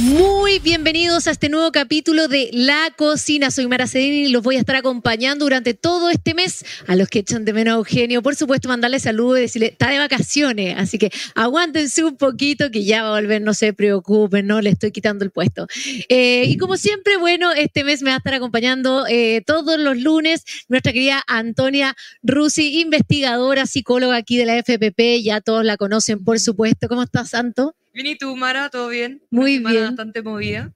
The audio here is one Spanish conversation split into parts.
Muy bienvenidos a este nuevo capítulo de La Cocina. Soy Mara Cedini y los voy a estar acompañando durante todo este mes. A los que echan de menos a Eugenio, por supuesto, mandarle saludos y decirle, está de vacaciones, así que aguántense un poquito que ya va a volver, no se preocupen, no le estoy quitando el puesto. Eh, y como siempre, bueno, este mes me va a estar acompañando eh, todos los lunes nuestra querida Antonia Rusi, investigadora, psicóloga aquí de la FPP, ya todos la conocen, por supuesto. ¿Cómo estás, Santo? Bien, ¿y tú, Mara? ¿Todo bien? Muy bien. bastante movida.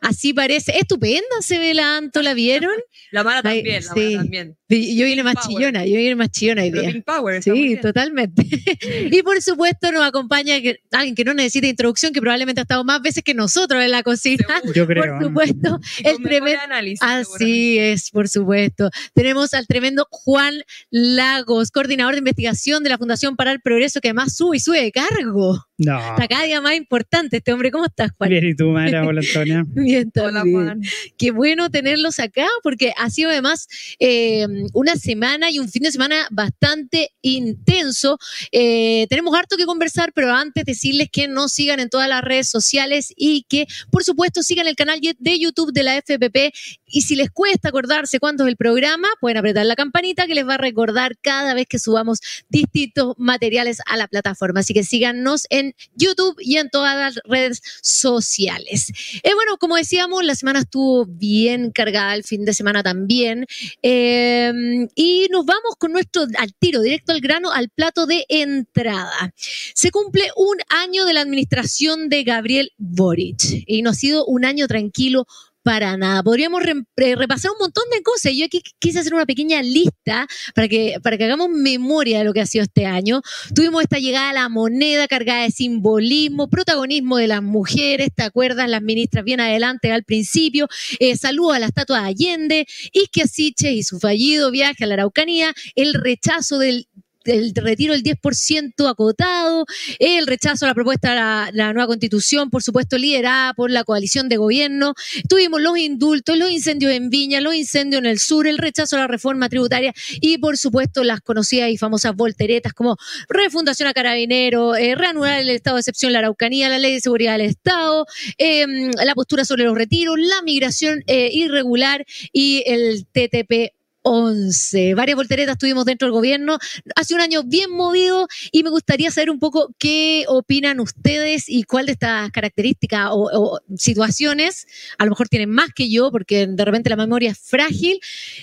Así parece. Estupenda se ve la Anto, ¿la vieron? la Mara también, la Mara también. Yo vine más chillona, yo vine más chillona hoy día. Power, sí, totalmente. y por supuesto nos acompaña alguien que no necesita introducción, que probablemente ha estado más veces que nosotros en la cocina. Yo creo. Por supuesto. el tremendo. Así es, por supuesto. Tenemos al tremendo Juan Lagos, coordinador de investigación de la Fundación para el Progreso, que además sube y sube de cargo. No. Está cada día más importante este hombre. ¿Cómo estás, Juan? Bien, ¿y tú, Mara? Hola, Antonia. Bien, Hola, Juan. Qué bueno tenerlos acá, porque ha sido además eh, una semana y un fin de semana bastante intenso. Eh, tenemos harto que conversar, pero antes decirles que nos sigan en todas las redes sociales y que, por supuesto, sigan el canal de YouTube de la FPP. Y si les cuesta acordarse cuándo es el programa, pueden apretar la campanita que les va a recordar cada vez que subamos distintos materiales a la plataforma. Así que síganos en YouTube y en todas las redes sociales. Eh, bueno, como decíamos, la semana estuvo bien cargada, el fin de semana también. Eh, y nos vamos con nuestro al tiro, directo al grano, al plato de entrada. Se cumple un año de la administración de Gabriel Boric y no ha sido un año tranquilo para nada. Podríamos repasar un montón de cosas. Yo aquí quise hacer una pequeña lista para que, para que hagamos memoria de lo que ha sido este año. Tuvimos esta llegada a la moneda cargada de simbolismo, protagonismo de las mujeres, ¿te acuerdas? Las ministras bien adelante al principio. Eh, a la estatua de Allende, Isque Siche y su fallido viaje a la Araucanía, el rechazo del el retiro del 10% acotado, el rechazo a la propuesta de la, nueva constitución, por supuesto liderada por la coalición de gobierno. Tuvimos los indultos, los incendios en Viña, los incendios en el sur, el rechazo a la reforma tributaria y por supuesto las conocidas y famosas volteretas como refundación a carabinero, eh, reanudar el estado de excepción la Araucanía, la ley de seguridad del Estado, em, la postura sobre los retiros, la migración eh, irregular y el TTP 11. Varias volteretas tuvimos dentro del gobierno. Hace un año bien movido y me gustaría saber un poco qué opinan ustedes y cuál de estas características o, situaciones, a lo mejor tienen más que yo porque de repente la memoria es frágil,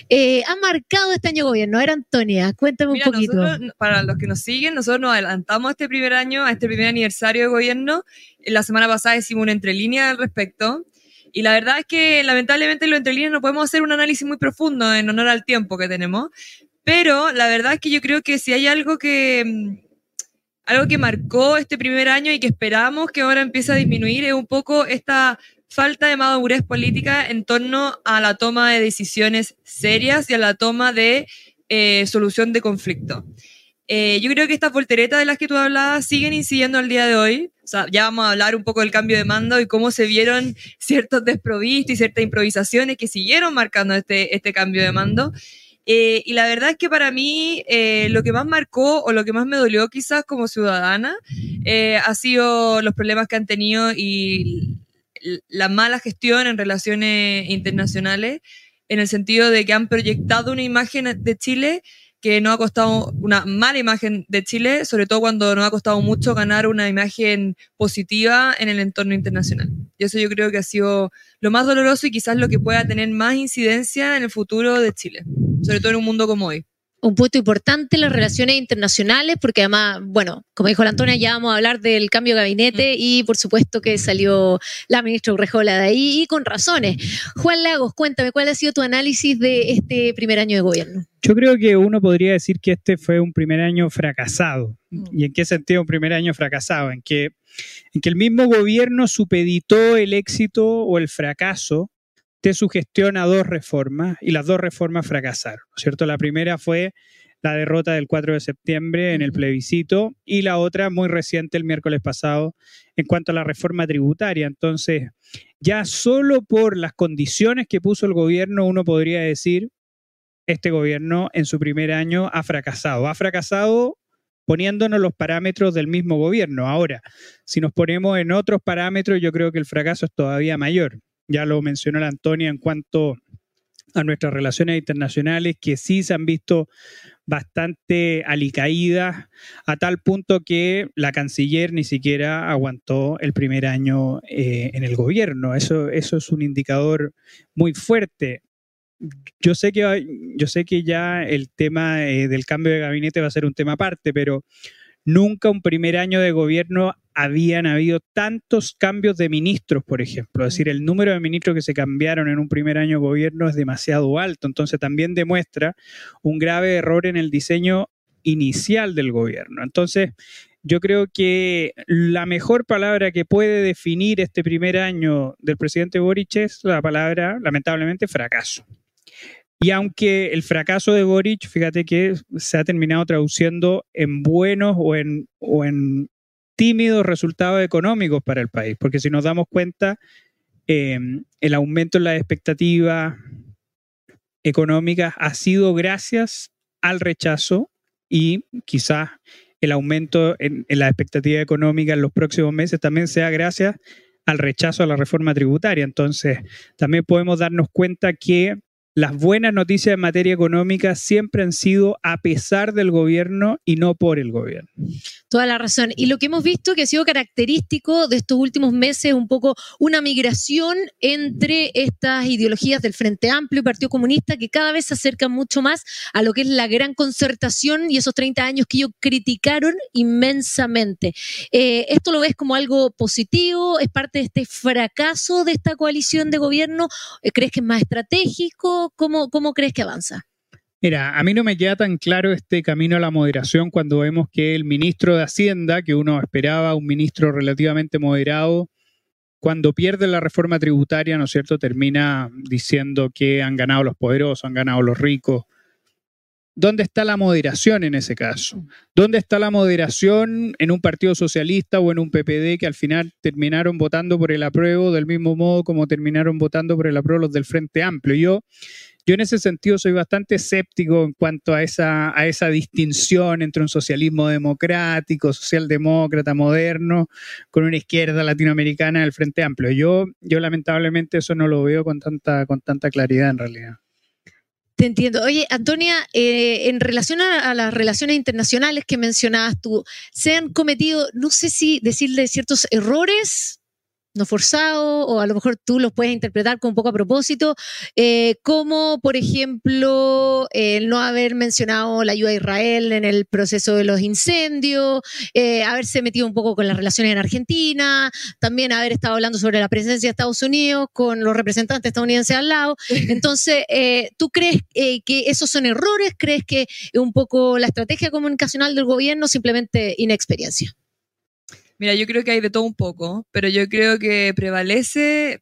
eh, ha marcado este año de gobierno. A ver, Antonia, cuéntame un poquito. para los que nos siguen, nosotros nos adelantamos este primer año, a este primer aniversario de gobierno. La semana pasada hicimos una entrelínea al respecto. Y la verdad es que lamentablemente en lo entre líneas no podemos hacer un análisis muy profundo en honor al tiempo que tenemos, pero la verdad es que yo creo que si hay algo que, mm, algo que marcó este primer año y que esperamos que ahora empiece a disminuir es un poco esta falta de madurez política en torno a la toma de decisiones serias y a la toma de eh, solución de conflicto. Eh, yo creo que estas volteretas de las que tú hablabas siguen incidiendo al día de hoy. O sea, ya vamos a hablar un poco del cambio de mando y cómo se vieron ciertos desprovistos y ciertas improvisaciones que siguieron marcando este, este cambio de mando. Eh, y la verdad es que para mí eh, lo que más marcó o lo que más me dolió quizás como ciudadana ha sido los problemas que han tenido y la mala gestión en relaciones internacionales, en el sentido de que han proyectado una imagen de Chile que nos ha costado una mala imagen de Chile, sobre todo cuando nos ha costado mucho ganar una imagen positiva en el entorno internacional. Y eso yo creo que ha sido lo más doloroso y quizás lo que pueda tener más incidencia en el futuro de Chile, sobre todo en un mundo como hoy un punto importante en las relaciones internacionales, porque además, bueno, como dijo la Antonia, ya vamos a hablar del cambio de gabinete y por supuesto que salió la ministra Urrejola de ahí y con razones. Juan Lagos, cuéntame, ¿cuál ha sido tu análisis de este primer año de gobierno? Yo creo que uno podría decir que este fue un primer año fracasado. Mm. ¿Y en qué sentido un primer año fracasado? En que, en que el mismo gobierno supeditó el éxito o el fracaso de su gestión a dos reformas y las dos reformas fracasaron, ¿cierto? La primera fue la derrota del 4 de septiembre en el plebiscito y la otra muy reciente el miércoles pasado en cuanto a la reforma tributaria. Entonces, ya solo por las condiciones que puso el gobierno uno podría decir, este gobierno en su primer año ha fracasado. Ha fracasado poniéndonos los parámetros del mismo gobierno. Ahora, si nos ponemos en otros parámetros, yo creo que el fracaso es todavía mayor. Ya lo mencionó la Antonia en cuanto a nuestras relaciones internacionales, que sí se han visto bastante alicaídas, a tal punto que la canciller ni siquiera aguantó el primer año eh, en el gobierno. Eso, eso es un indicador muy fuerte. Yo sé que, yo sé que ya el tema eh, del cambio de gabinete va a ser un tema aparte, pero nunca un primer año de gobierno habían habido tantos cambios de ministros, por ejemplo. Es decir, el número de ministros que se cambiaron en un primer año de gobierno es demasiado alto. Entonces también demuestra un grave error en el diseño inicial del gobierno. Entonces, yo creo que la mejor palabra que puede definir este primer año del presidente Boric es la palabra, lamentablemente, fracaso. Y aunque el fracaso de Boric, fíjate que se ha terminado traduciendo en buenos o en, o en tímidos resultados económicos para el país, porque si nos damos cuenta, em, el aumento en las expectativas económicas ha sido gracias al rechazo y quizás el aumento en, en la expectativa económica en los próximos meses también sea gracias al rechazo a la reforma tributaria. Entonces, también podemos darnos cuenta que las buenas noticias en materia económica siempre han sido a pesar del gobierno y no por el gobierno. Toda la razón. Y lo que hemos visto que ha sido característico de estos últimos meses, un poco una migración entre estas ideologías del Frente Amplio y Partido Comunista que cada vez se acercan mucho más a lo que es la gran concertación y esos 30 años que ellos criticaron inmensamente. Eh, ¿Esto lo ves como algo positivo? ¿Es parte de este fracaso de esta coalición de gobierno? ¿Crees que es más estratégico? ¿Cómo, crees que avanza? Mira, a mí no me queda tan claro este camino a la moderación cuando vemos que el ministro de Hacienda, que uno esperaba un ministro relativamente moderado, cuando pierde la reforma tributaria, ¿no es cierto?, termina diciendo que han ganado los poderosos, han ganado los ricos. ¿Dónde está la moderación en ese caso? ¿Dónde está la moderación en un partido socialista o en un PPD que al final terminaron votando por el apruebo del mismo modo como terminaron votando por el apruebo los del Frente Amplio? Yo, yo en ese sentido soy bastante escéptico en cuanto a esa, a esa distinción entre un socialismo democrático, socialdemócrata, moderno, con una izquierda latinoamericana del Frente Amplio. Yo, yo lamentablemente eso no lo veo con tanta, con tanta claridad en realidad. Te entiendo. Oye, Antonia, eh, en relación a, las relaciones internacionales que mencionabas tú, ¿se han cometido, no sé si decirle ciertos errores no forzado, o a lo mejor tú los puedes interpretar con un poco a propósito, eh, como por ejemplo el no haber mencionado la ayuda a Israel en el proceso de los incendios, eh, haberse metido un poco con las relaciones en Argentina, también haber estado hablando sobre la presencia de Estados Unidos con los representantes estadounidenses al lado. Entonces, eh, ¿tú crees que esos son errores? ¿Crees que es un poco la estrategia comunicacional del gobierno simplemente inexperiencia? Mira, yo creo que hay de todo un poco, pero yo creo que prevalece,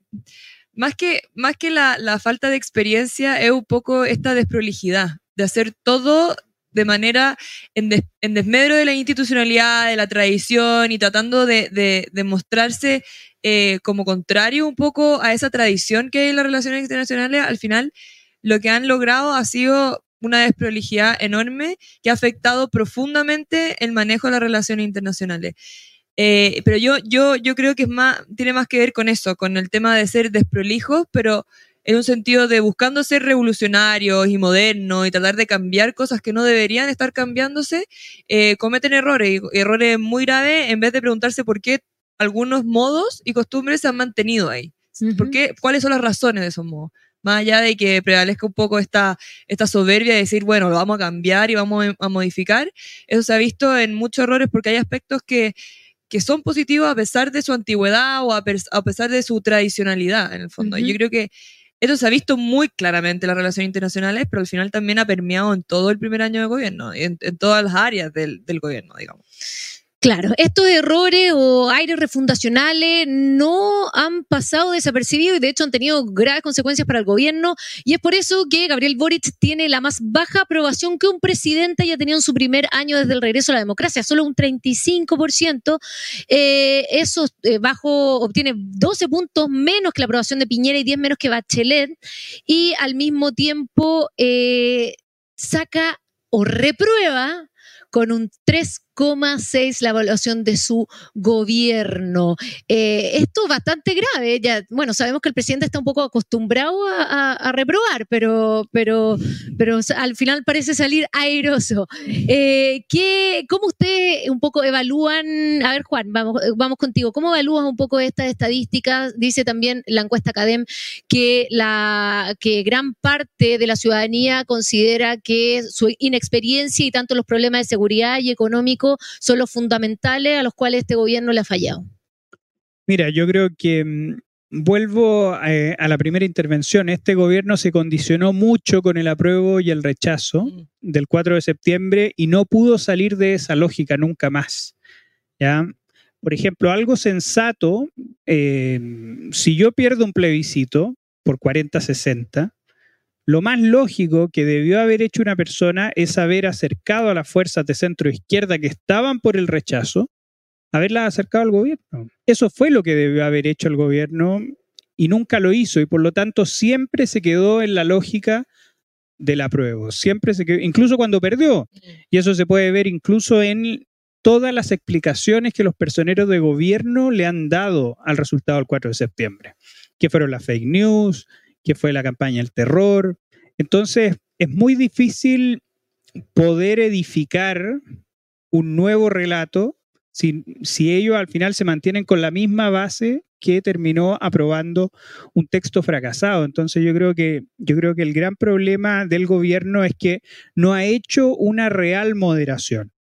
más que, más que la, la falta de experiencia, es un poco esta desprolijidad, de hacer todo de manera en, en, desmedro de la institucionalidad, de la tradición y tratando de, de, de mostrarse eh, como contrario un poco a esa tradición que hay en las relaciones internacionales, al final lo que han logrado ha sido una desprolijidad enorme que ha afectado profundamente el manejo de las relaciones internacionales. Eh, pero yo, yo, yo creo que es más, tiene más que ver con eso, con el tema de ser desprolijos, pero en un sentido de buscando ser revolucionarios y modernos y tratar de cambiar cosas que no deberían estar cambiándose, eh, cometen errores, errores muy graves, en vez de preguntarse por qué algunos modos y costumbres se han mantenido ahí. ¿Por qué? ¿Cuáles son las razones de esos modos? Más allá de que prevalezca un poco esta, esta soberbia de decir, bueno, lo vamos a cambiar y vamos a modificar, eso se ha visto en muchos errores porque hay aspectos que que son positivos a pesar de su antigüedad o a, pesar de su tradicionalidad, en el fondo. Yo creo que eso se ha visto muy claramente en las relaciones internacionales, pero al final también ha permeado en todo el primer año de gobierno, en, en todas las áreas del, del gobierno, digamos. Claro, estos errores o aires refundacionales no han pasado desapercibidos y de hecho han tenido graves consecuencias para el gobierno y es por eso que Gabriel Boric tiene la más baja aprobación que un presidente haya tenido en su primer año desde el regreso a la democracia, solo un 35%. Eh, eso eh, bajo obtiene 12 puntos menos que la aprobación de Piñera y 10 menos que Bachelet y al mismo tiempo eh, saca o reprueba con un 3 3,6 la evaluación de su gobierno. Eh, esto es bastante grave. Ya, bueno, sabemos que el presidente está un poco acostumbrado a, reprobar, pero, pero, pero al final parece salir airoso. Eh, ¿qué, ¿Cómo ustedes un poco evalúan? A ver, Juan, vamos, vamos contigo. ¿Cómo evalúas un poco estas estadísticas? Dice también la encuesta Academ que, la, que gran parte de la ciudadanía considera que su inexperiencia y tanto los problemas de seguridad y económico son los fundamentales a los cuales este gobierno le ha fallado. Mira, yo creo que mm, vuelvo eh, a la primera intervención. Este gobierno se condicionó mucho con el apruebo y el rechazo mm. del 4 de septiembre y no pudo salir de esa lógica nunca más. ¿ya? Por ejemplo, algo sensato, eh, si yo pierdo un plebiscito por 40-60, lo más lógico que debió haber hecho una persona es haber acercado a las fuerzas de centro izquierda que estaban por el rechazo, haberlas acercado al gobierno. Eso fue lo que debió haber hecho el gobierno y nunca lo hizo y por lo tanto siempre se quedó en la lógica del apruebo, siempre se quedó, incluso cuando perdió. Y eso se puede ver incluso en todas las explicaciones que los personeros de gobierno le han dado al resultado del 4 de septiembre, que fueron las fake news, que fue la campaña del terror. Entonces, es muy difícil poder edificar un nuevo relato si, si, ellos al final se mantienen con la misma base que terminó aprobando un texto fracasado. Entonces yo creo que yo creo que el gran problema del gobierno es que no ha hecho una real moderación.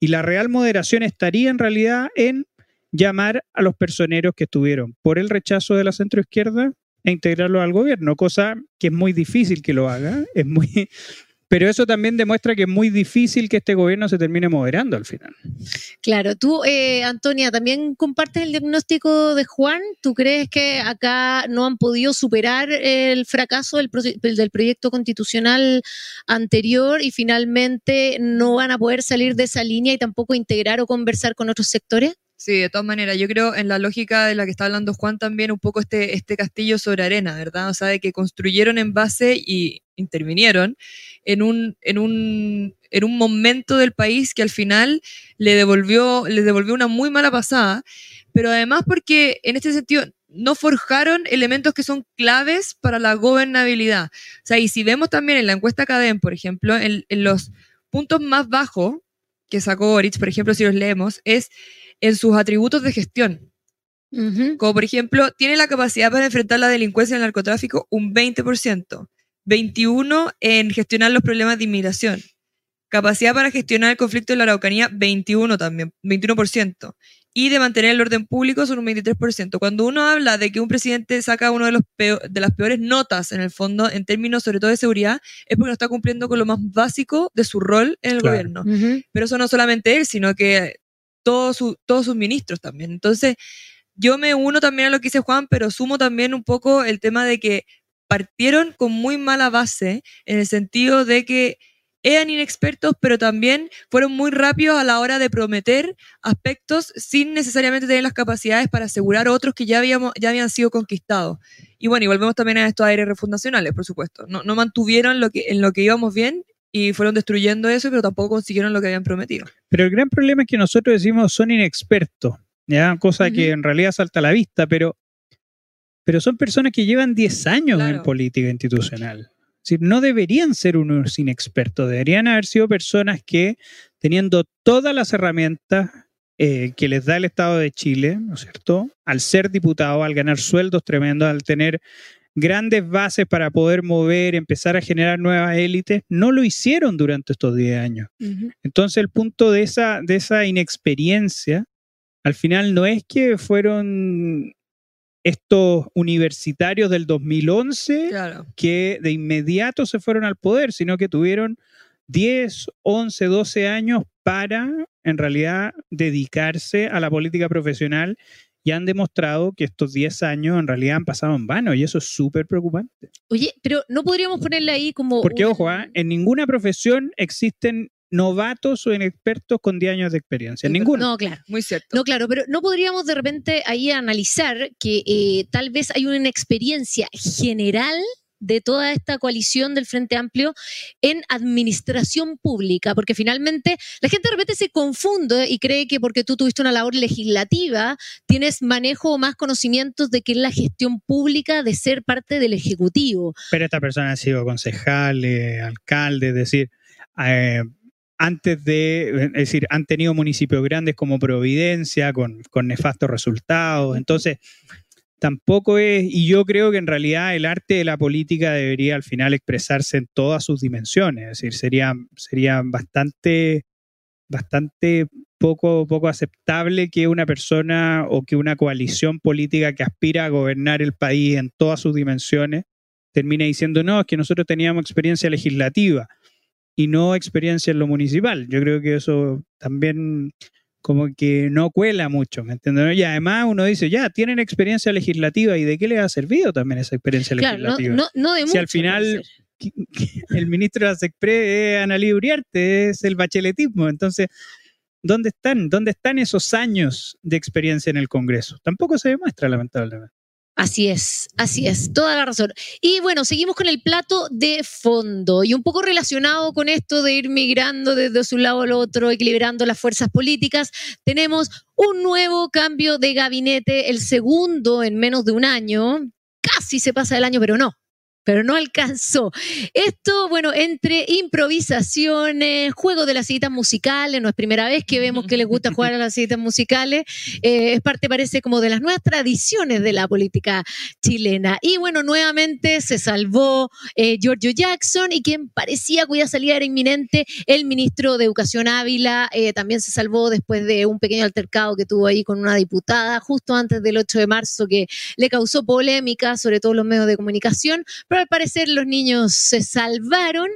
Y la real moderación estaría en realidad en llamar a los personeros que estuvieron por el rechazo de la centroizquierda e integrarlo al gobierno, cosa que es muy difícil que lo haga, es muy, pero eso también demuestra que es muy difícil que este gobierno se termine moderando al final. Claro, tú, eh, Antonia, también compartes el diagnóstico de Juan. ¿Tú crees que acá no han podido superar el fracaso del, del proyecto constitucional anterior y finalmente no van a poder salir de esa línea y tampoco integrar o conversar con otros sectores? Sí, de todas maneras, yo creo en la lógica de la que está hablando Juan también un poco este, este castillo sobre arena, ¿verdad? O sea, de que construyeron en base y intervinieron en un, en un, en un momento del país que al final le devolvió, le devolvió una muy mala pasada, pero además porque en este sentido no forjaron elementos que son claves para la gobernabilidad. O sea, y si vemos también en la encuesta CADEM, por ejemplo, en, los puntos más bajos que sacó por ejemplo, si los leemos, es en sus atributos de gestión. Como por ejemplo, tiene la capacidad para enfrentar la delincuencia y el narcotráfico un 20%, 21% en gestionar los problemas de inmigración, capacidad para gestionar el conflicto de la Araucanía 21 también, 21%, y de mantener el orden público son un 23%. Cuando uno habla de que un presidente saca uno de, los de las peores notas en el fondo, en términos sobre todo de seguridad, es porque no está cumpliendo con lo más básico de su rol en el gobierno. Pero eso no solamente él, sino que todos, sus ministros también. Entonces, yo me uno también a lo que dice Juan, pero sumo también un poco el tema de que partieron con muy mala base en el sentido de que eran inexpertos, pero también fueron muy rápidos a la hora de prometer aspectos sin necesariamente tener las capacidades para asegurar otros que ya, habíamos, ya habían sido conquistados. Y bueno, y volvemos también a estos aires refundacionales, por supuesto. No, no mantuvieron lo que, en lo que íbamos bien y fueron destruyendo eso, pero tampoco consiguieron lo que habían prometido. Pero el gran problema es que nosotros decimos son inexpertos, ¿ya? cosa que en realidad salta a la vista, pero, pero son personas que llevan 10 años en política institucional. Es no deberían ser unos inexpertos, deberían haber sido personas que, teniendo todas las herramientas eh, que les da el Estado de Chile, ¿no es cierto? Al ser diputado, al ganar sueldos tremendos, al tener grandes bases para poder mover, empezar a generar nuevas élites, no lo hicieron durante estos 10 años. Entonces el punto de esa, de esa inexperiencia, al final no es que fueron estos universitarios del 2011 que de inmediato se fueron al poder, sino que tuvieron 10, 11, 12 años para en realidad dedicarse a la política profesional y han demostrado que estos 10 años en realidad han pasado en vano y eso es súper preocupante. Oye, pero no podríamos ponerle ahí como... Porque, ojo, ¿ah? en ninguna profesión existen novatos o inexpertos con 10 años de experiencia. Ninguno. No, claro. Muy cierto. No, claro, pero no podríamos de repente ahí analizar que eh, tal vez hay una inexperiencia general de toda esta coalición del Frente Amplio en administración pública, porque finalmente la gente de repente se confunde y cree que porque tú tuviste una labor legislativa tienes manejo o más conocimientos de que es la gestión pública de ser parte del Ejecutivo. Pero esta persona ha sido concejal, eh, alcalde, es decir, eh, antes de, es decir, han tenido municipios grandes como Providencia con, con nefastos resultados. Entonces, tampoco es, y yo creo que en realidad el arte de la política debería al final expresarse en todas sus dimensiones, es decir, sería, sería bastante, bastante poco, poco aceptable que una persona o que una coalición política que aspira a gobernar el país en todas sus dimensiones termine diciendo, no, es que nosotros teníamos experiencia legislativa y no experiencia en lo municipal. Yo creo que eso también como que no cuela mucho, ¿me entiendes? Y además uno dice, ya, tienen experiencia legislativa, ¿y de qué les ha servido también esa experiencia legislativa? No, no, de si al final el ministro de la SECPRE es Analí Uriarte, es el bacheletismo, entonces, ¿dónde están? ¿Dónde están esos años de experiencia en el Congreso? Tampoco se demuestra, lamentablemente. Así es, así es, toda la razón. Y bueno, seguimos con el plato de fondo y un poco relacionado con esto de ir migrando desde un lado al otro, equilibrando las fuerzas políticas, tenemos un nuevo cambio de gabinete, el segundo en menos de un año. Casi se pasa el año, pero no, pero no alcanzó. Esto, bueno, entre improvisaciones, juego de las citas musicales, no es primera vez que vemos que les gusta jugar a las citas musicales, eh, es parte, parece, como de las nuevas tradiciones de la política chilena. Y bueno, nuevamente se salvó eh, Giorgio Jackson y quien parecía cuya salida era inminente, el ministro de Educación Ávila, eh, también se salvó después de un pequeño altercado que tuvo ahí con una diputada justo antes del 8 de marzo que le causó polémica, sobre todo los medios de comunicación al parecer los niños se salvaron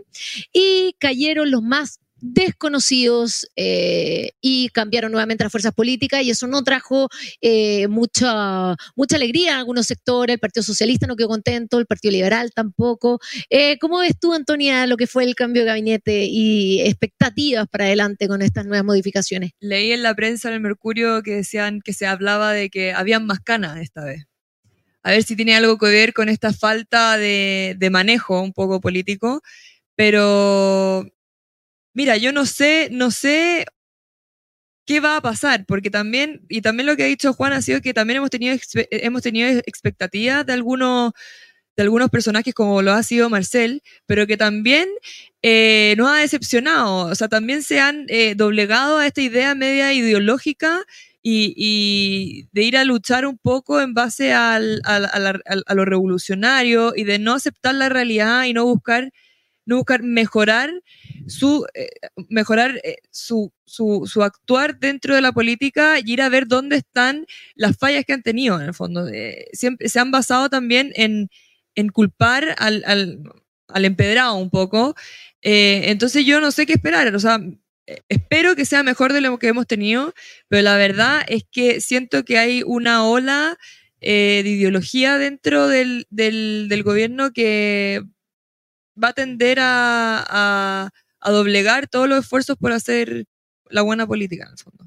y cayeron los más desconocidos eh, y cambiaron nuevamente las fuerzas políticas y eso no trajo eh, mucha, mucha alegría en algunos sectores. El Partido Socialista no quedó contento, el Partido Liberal tampoco. Eh, ¿Cómo ves tú, Antonia, lo que fue el cambio de gabinete y expectativas para adelante con estas nuevas modificaciones? Leí en la prensa en el Mercurio que decían que se hablaba de que habían más canas esta vez a ver si tiene algo que ver con esta falta de, manejo un poco político. Pero, mira, yo no sé, no sé qué va a pasar, porque también, y también lo que ha dicho Juan ha sido que también hemos tenido, hemos tenido expectativas de algunos, de algunos personajes como lo ha sido Marcel, pero que también eh, nos ha decepcionado, o sea, también se han eh, doblegado a esta idea media ideológica y, de ir a luchar un poco en base al, a lo revolucionario y de no aceptar la realidad y no buscar, no buscar mejorar su eh, mejorar eh, su, su, su, actuar dentro de la política y ir a ver dónde están las fallas que han tenido en el fondo. Eh, siempre se han basado también en, en culpar al, al, al, empedrado un poco. entonces yo no sé qué esperar. O sea, espero que sea mejor de lo que hemos tenido, pero la verdad es que siento que hay una ola eh, de ideología dentro del, gobierno que va a tender a, doblegar todos los esfuerzos por hacer la buena política en el fondo.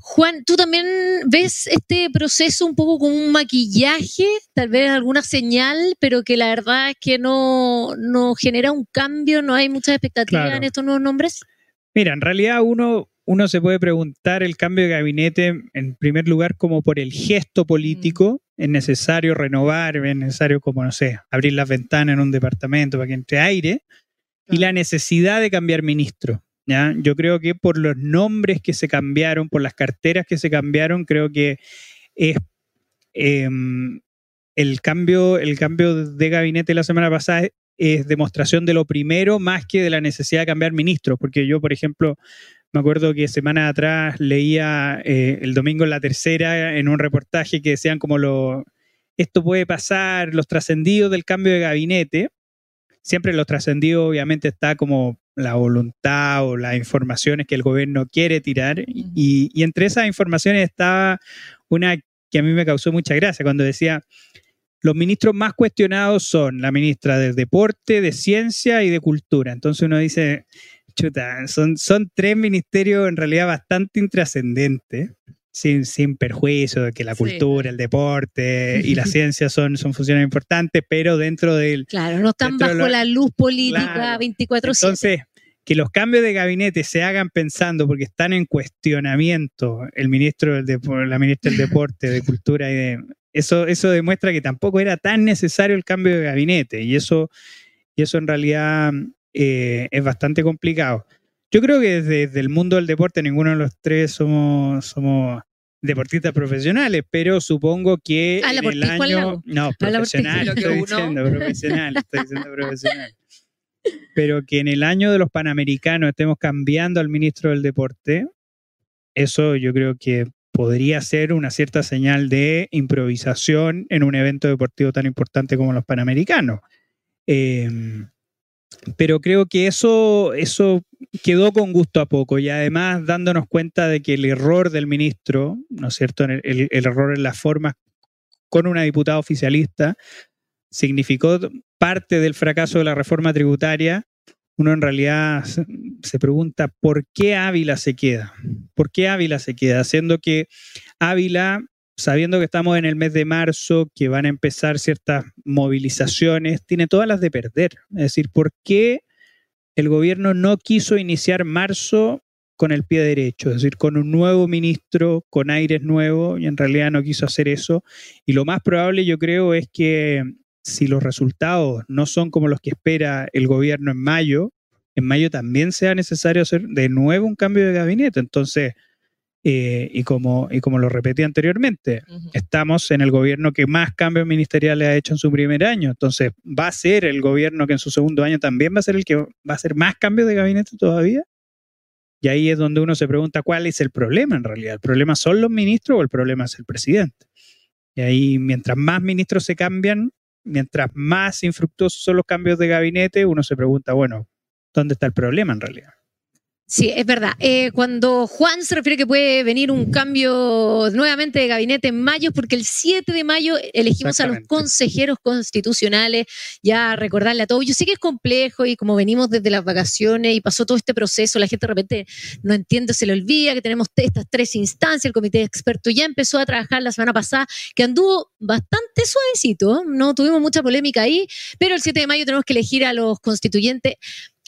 Juan, ¿tú también ves este proceso un poco como un maquillaje, tal vez alguna señal, pero que la verdad es que no, genera un cambio, no hay mucha expectativa en estos nuevos nombres? Mira, en realidad uno, uno se puede preguntar el cambio de gabinete en primer lugar como por el gesto político. Mm. Es necesario renovar, es necesario como, no sé, abrir las ventanas en un departamento para que entre aire. Y la necesidad de cambiar ministro. ¿ya? Yo creo que por los nombres que se cambiaron, por las carteras que se cambiaron, creo que es em, el, cambio, el cambio de gabinete la semana pasada es demostración de lo primero más que de la necesidad de cambiar ministros, porque yo, por ejemplo, me acuerdo que semanas atrás leía eh, el domingo en la tercera en un reportaje que decían como lo, esto puede pasar, los trascendidos del cambio de gabinete. Siempre los trascendidos obviamente está como la voluntad o las informaciones que el gobierno quiere tirar. Y, y entre esas informaciones estaba una que a mí me causó mucha gracia cuando decía, los ministros más cuestionados son la ministra de Deporte, de Ciencia y de Cultura. Entonces uno dice, chuta, son, son tres ministerios en realidad bastante intrascendentes. sin, sin perjuicio de que la Sí. cultura, el deporte y la ciencia son, son funciones importantes, pero dentro del... Claro, no están bajo lo- la luz política Claro. 24/7. Entonces, que los cambios de gabinete se hagan pensando porque están en cuestionamiento el ministro del la ministra del Deporte, de Cultura y de eso eso demuestra que tampoco era tan necesario el cambio de gabinete y eso y eso en realidad eh, es bastante complicado. Yo creo que desde, desde el mundo del deporte ninguno de los tres somos somos deportistas profesionales, pero supongo que Ah, en el año no Ah, profesional, estoy uno- diciendo profesional, estoy diciendo profesional. Pero que en el año de los Panamericanos estemos cambiando al ministro del Deporte, eso yo creo que podría ser una cierta señal de improvisación en un evento deportivo tan importante como los Panamericanos. Eh, pero creo que eso, eso quedó con gusto a poco y además dándonos cuenta de que el error del ministro, ¿no es cierto?, el error en las formas con una diputada oficialista, significó parte del fracaso de la reforma tributaria, uno en realidad se- pregunta por qué Ávila se queda. ¿Por qué Ávila se queda? Siendo que Ávila, sabiendo que estamos en el mes de marzo, que van a empezar ciertas movilizaciones, tiene todas las de perder. Es decir, ¿por qué el gobierno no quiso iniciar marzo con el pie derecho? Es decir, con un nuevo ministro, con aires nuevos, y en realidad no quiso hacer eso. Y lo más probable, yo creo, es que si los resultados no son como los que espera el gobierno en mayo, en mayo también sea necesario hacer de nuevo un cambio de gabinete. Entonces, eh, y, como, y como lo repetí anteriormente, estamos en el gobierno que más cambios ministeriales ha hecho en su primer año. Entonces, ¿va a ser el gobierno que en su segundo año también va a ser el que va a hacer más cambios de gabinete todavía? Y ahí es donde uno se pregunta cuál es el problema en realidad. ¿El problema son los ministros o el problema es el presidente? Y ahí, mientras más ministros se cambian, mientras más infructuosos son los cambios de gabinete, uno se pregunta, bueno, ¿dónde está el problema en realidad? Sí, es verdad. Eh, cuando Juan se refiere que puede venir un cambio nuevamente de gabinete en mayo, porque el 7 de mayo elegimos a los consejeros constitucionales, ya recordarle a todos. Yo sé que es complejo y como venimos desde las vacaciones y pasó todo este proceso, la gente de repente no entiende, se le olvida que tenemos te- estas tres instancias, el comité de expertos ya empezó a trabajar la semana pasada, que anduvo bastante suavecito, no tuvimos mucha polémica ahí, pero el 7 de mayo tenemos que elegir a los constituyentes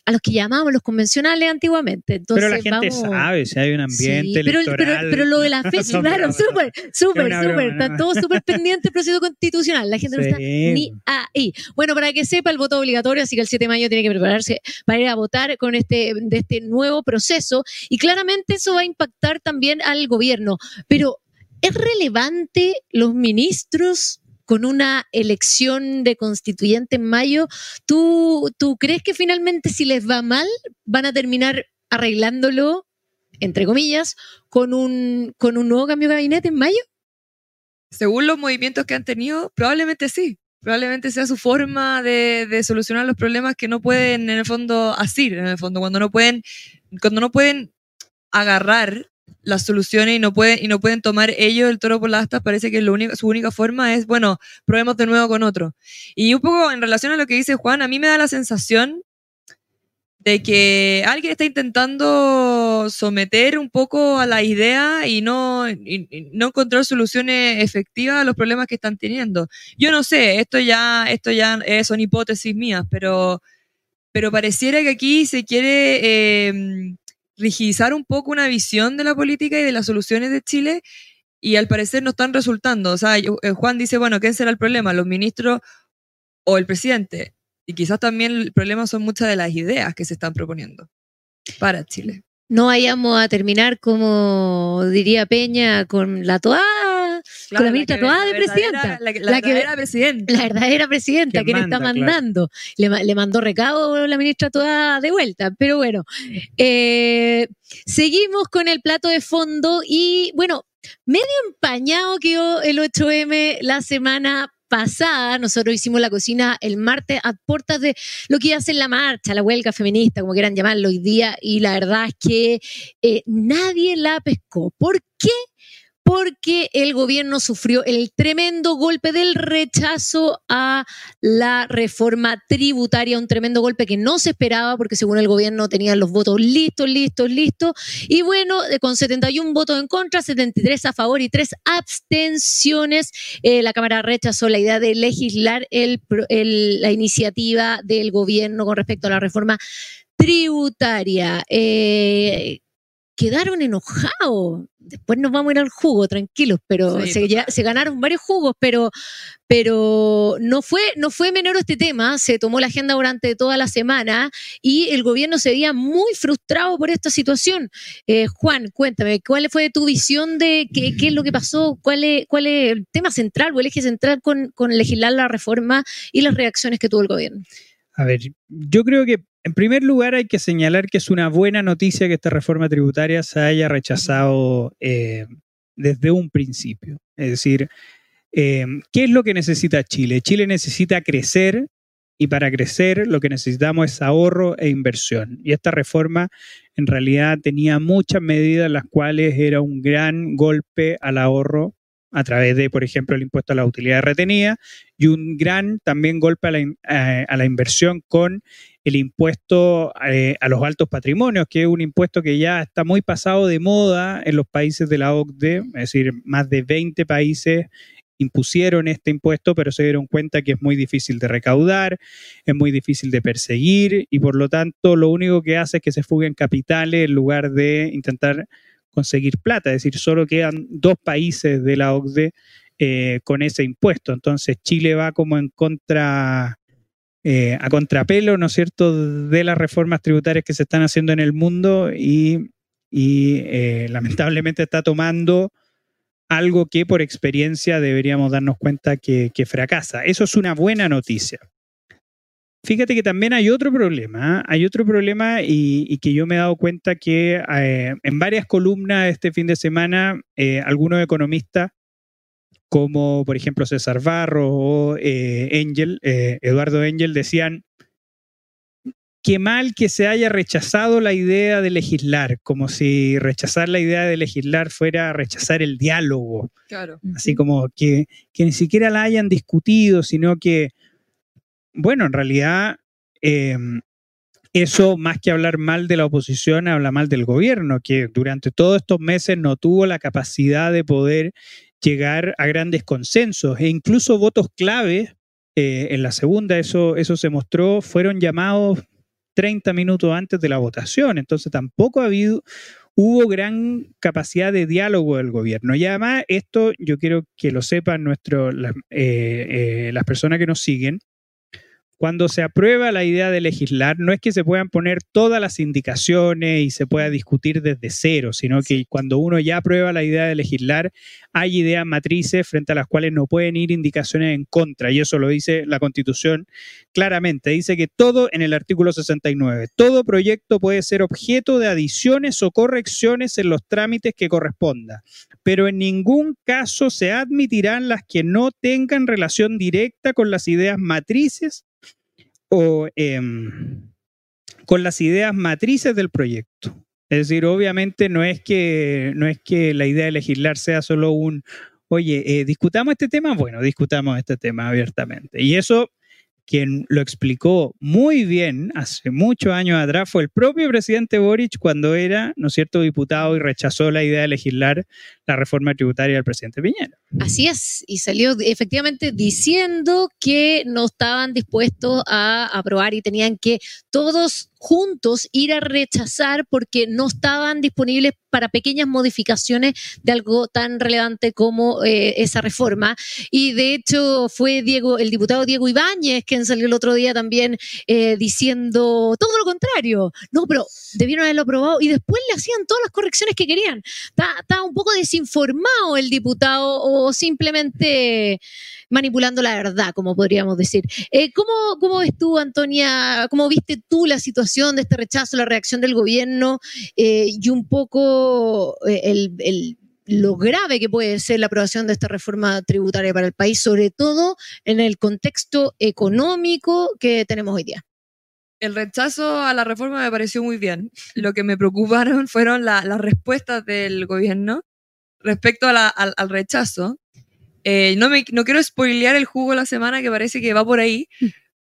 a los que llamábamos los convencionales antiguamente. Entonces, Pero la gente vamos- sabe si hay un ambiente Sí, pero, pero, pero lo de la fecha, claro, súper, súper, súper. Está todo súper pendiente del proceso constitucional. La gente no está ni ahí. Bueno, para que sepa, el voto obligatorio, así que el 7 de mayo tiene que prepararse para ir a votar con este, de este nuevo proceso. Y claramente eso va a impactar también al gobierno. Pero, ¿es relevante los ministros? Con una elección de constituyente en mayo, ¿tú, ¿tú crees que finalmente si les va mal van a terminar arreglándolo, entre comillas, con un, con un nuevo cambio de gabinete en mayo? Según los movimientos que han tenido, probablemente sí. Probablemente sea su forma de, de solucionar los problemas que no pueden, en el fondo, asir, en el fondo, cuando no pueden, cuando no pueden agarrar las soluciones y no pueden, y no pueden tomar ellos el toro por las astas, parece que lo único, su única forma es, bueno, probemos de nuevo con otro. Y un poco en relación a lo que dice Juan, a mí me da la sensación de que alguien está intentando someter un poco a la idea y no, no encontrar soluciones efectivas a los problemas que están teniendo. Yo no sé, esto ya, esto ya eh, son hipótesis mías, pero, pero pareciera que aquí se quiere eh, rigidizar un poco una visión de la política y de las soluciones de Chile y al parecer no están resultando. O sea, eh, Juan dice, bueno, ¿quién será el problema? ¿Los ministros o el presidente? Y quizás también el problema son muchas de las ideas que se están proponiendo para Chile. No vayamos a terminar como diría Peña con la toada, con la ministra que- Toada de presidenta. La, que- La la que- verdadera presidenta. La verdadera presidenta, Que quien manda, está claro. mandando. Le, ma- le mandó recado la ministra Toada de vuelta. Pero bueno, eh, seguimos con el plato de fondo y bueno, medio empañado quedó el 8M la semana pasada. Nosotros hicimos la cocina el martes a puertas de lo que iba a ser la marcha, la huelga feminista, como quieran llamarlo hoy día, y la verdad es que eh, nadie la pescó. ¿Por qué? Porque el gobierno sufrió el tremendo golpe del rechazo a la reforma tributaria, un tremendo golpe que no se esperaba porque según el gobierno tenían los votos listos, listos, listos. Y bueno, con 71 votos en contra, 73 a favor y 3 abstenciones, eh, la Cámara rechazó la idea de legislar la iniciativa del gobierno con respecto a la reforma tributaria. Eh, quedaron enojados. Después nos vamos a ir al jugo, tranquilos, pero se, ganaron varios jugos, pero, pero no, fue, no fue menor este tema, se tomó la agenda durante toda la semana y el gobierno se veía muy frustrado por esta situación. Eh, Juan, cuéntame, ¿cuál fue tu visión de qué, qué es lo que pasó? ¿Cuál es, ¿Cuál es, el tema central o el eje central con, con legislar la reforma y las reacciones que tuvo el gobierno? A ver, yo creo que en primer lugar, hay que señalar que es una buena noticia que esta reforma tributaria se haya rechazado eh, desde un principio. Es decir, eh, ¿qué es lo que necesita Chile? Chile necesita crecer y para crecer lo que necesitamos es ahorro e inversión. Y esta reforma en realidad tenía muchas medidas las cuales era un gran golpe al ahorro a través de, por ejemplo, el impuesto a la utilidad retenida y un gran también golpe a la, eh, a la inversión con el impuesto eh, a los altos patrimonios, que es un impuesto que ya está muy pasado de moda en los países de la OCDE, es decir, más de 20 países impusieron este impuesto, pero se dieron cuenta que es muy difícil de recaudar, es muy difícil de perseguir y por lo tanto lo único que hace es que se fuguen capitales en lugar de intentar conseguir plata, es decir, solo quedan dos países de la OCDE eh, con ese impuesto. Entonces Chile va como en contra, eh, a contrapelo, ¿no es cierto?, de las reformas tributarias que se están haciendo en el mundo y, eh, lamentablemente está tomando algo que por experiencia deberíamos darnos cuenta que fracasa. Eso es una buena noticia. Fíjate que también hay otro problema, ¿ah? hay otro problema y, que yo me he dado cuenta que eh, en varias columnas este fin de semana eh, algunos economistas, como por ejemplo César Barro o eh, Eduardo Engel, decían, qué mal que se haya rechazado la idea de legislar, como si rechazar la idea de legislar fuera rechazar el diálogo. Claro. Así como que, que ni siquiera la hayan discutido, sino que bueno, en realidad em, eso más que hablar mal de la oposición, habla mal del gobierno, que durante todos estos meses no tuvo la capacidad de poder llegar a grandes consensos e incluso votos clave eh, en la segunda, eso, eso se mostró, fueron llamados 30 minutos antes de la votación, entonces tampoco ha habido, hubo gran capacidad de diálogo del gobierno. Y además, esto yo quiero que lo sepan nuestro, eh, eh, las personas que nos siguen, cuando se aprueba la idea de legislar, no es que se puedan poner todas las indicaciones y se pueda discutir desde cero, sino que cuando uno ya aprueba la idea de legislar, hay ideas matrices frente a las cuales no pueden ir indicaciones en contra. Y eso lo dice la Constitución claramente. Dice que todo en el artículo 69, todo proyecto puede ser objeto de adiciones o correcciones en los trámites que corresponda, pero en ningún caso se admitirán las que no tengan relación directa con las ideas matrices o em, con las ideas matrices del proyecto. Es decir, obviamente no es que, no es que la idea de legislar sea solo un, oye, eh, discutamos este tema, bueno, discutamos este tema abiertamente. Y eso quien lo explicó muy bien hace muchos años atrás fue el propio presidente Boric cuando era, ¿no es cierto?, diputado y rechazó la idea de legislar la reforma tributaria del presidente Piñera. Así es, y salió efectivamente diciendo que no estaban dispuestos a aprobar y tenían que todos juntos ir a rechazar porque no estaban disponibles para pequeñas modificaciones de algo tan relevante como eh, esa reforma. Y de hecho fue Diego, el diputado Diego Ibáñez quien salió el otro día también eh, diciendo todo lo contrario. No, pero debieron haberlo aprobado y después le hacían todas las correcciones que querían. Estaba un poco desinformado el diputado o simplemente manipulando la verdad, como podríamos decir. Eh, ¿cómo, ¿Cómo ves tú, Antonia? ¿Cómo viste tú la situación de este rechazo, la reacción del gobierno eh, y un poco eh, lo grave que puede ser la aprobación de esta reforma tributaria para el país, sobre todo en el contexto económico que tenemos hoy día? El rechazo a la reforma me pareció muy bien. Lo que me preocuparon fueron las respuestas del gobierno respecto a la- al, al rechazo, eh, no, me, no quiero spoilear el jugo de la semana que parece que va por ahí,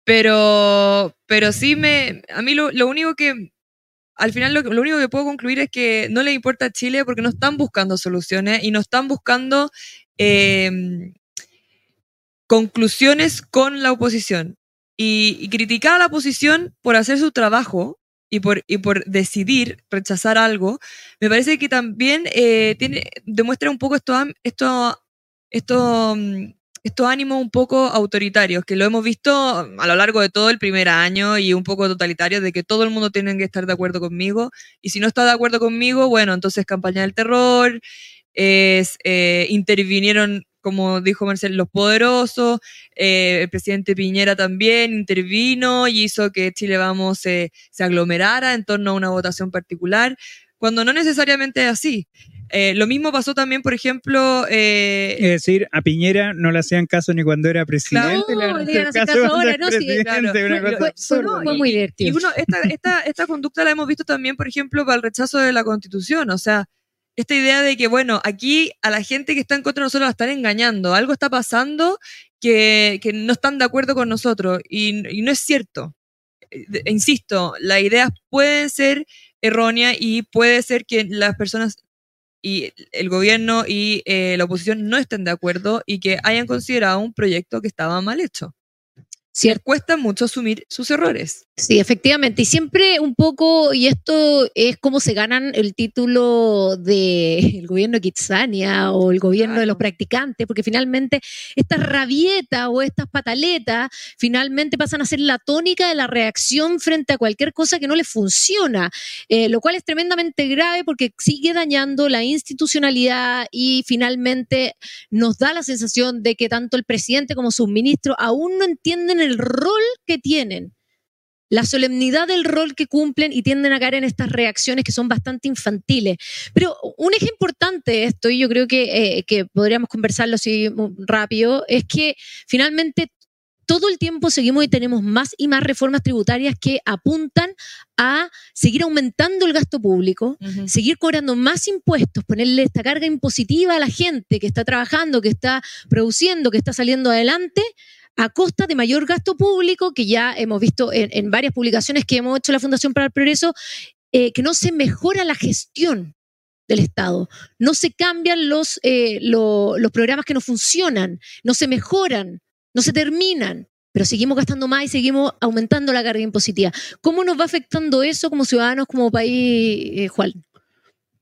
pero, pero sí me, a mí lo, lo único que, al final lo, lo único que puedo concluir es que no le importa a Chile porque no están buscando soluciones y no están buscando eh, conclusiones con la oposición. Y, y criticar a la oposición por hacer su trabajo y por, y por decidir rechazar algo, me parece que también eh, demuestra un poco esto, esto, esto, mm, estos ánimos un poco autoritarios, que lo hemos visto a lo largo de todo el primer año y un poco totalitarios, de que todo el mundo tiene que estar de acuerdo conmigo, y si no está de acuerdo conmigo, bueno, entonces campaña del terror, es, eh, intervinieron, como dijo Marcel, los poderosos, eh, el presidente Piñera también intervino y hizo que Chile Vamos se, se aglomerara en torno a una votación particular, cuando no necesariamente es así. Eh, lo mismo pasó también, por ejemplo, eh, Es decir, a Piñera no le hacían caso ni cuando era presidente, Claro. le van a No, le hacer iban a hacer caso ahora, ¿no? Sí, claro. Fue- Fue, fue muy divertido. Y uno, esta, esta, esta conducta la hemos visto también, por ejemplo, para el rechazo de la constitución. O sea, esta idea de que, bueno, aquí a la gente que está en contra de nosotros la están engañando. Algo está pasando que, que no están de acuerdo con nosotros. Y, y no es cierto. Eh, Insisto, las ideas pueden ser erróneas y puede ser que las personas y el gobierno y eh, la oposición no estén de acuerdo y que hayan considerado un proyecto que estaba mal hecho. Cuesta mucho asumir sus errores. Sí, efectivamente. Y siempre un poco, y esto es cómo se ganan el título del gobierno de Kitsania o el gobierno de los practicantes, porque finalmente estas rabietas o estas pataletas finalmente pasan a ser la tónica de la reacción frente a cualquier cosa que no les funciona, eh, lo cual es tremendamente grave porque sigue dañando la institucionalidad y finalmente nos da la sensación de que tanto el presidente como sus ministros aún no entienden el rol que tienen la solemnidad del rol que cumplen y tienden a caer en estas reacciones que son bastante infantiles. Pero un eje importante de esto, y yo creo que, eh, que podríamos conversarlo así rápido, es que finalmente todo el tiempo seguimos y tenemos más y más reformas tributarias que apuntan a seguir aumentando el gasto público, seguir cobrando más impuestos, ponerle esta carga impositiva a la gente que está trabajando, que está produciendo, que está saliendo adelante, a costa de mayor gasto público, que ya hemos visto en, varias publicaciones que hemos hecho la Fundación para el Progreso, eh, que no se mejora la gestión del Estado, no se cambian los, eh, lo- los programas que no funcionan, no se mejoran, no se terminan, pero seguimos gastando más y seguimos aumentando la carga impositiva. ¿Cómo nos va afectando eso como ciudadanos, como país, eh, Juan?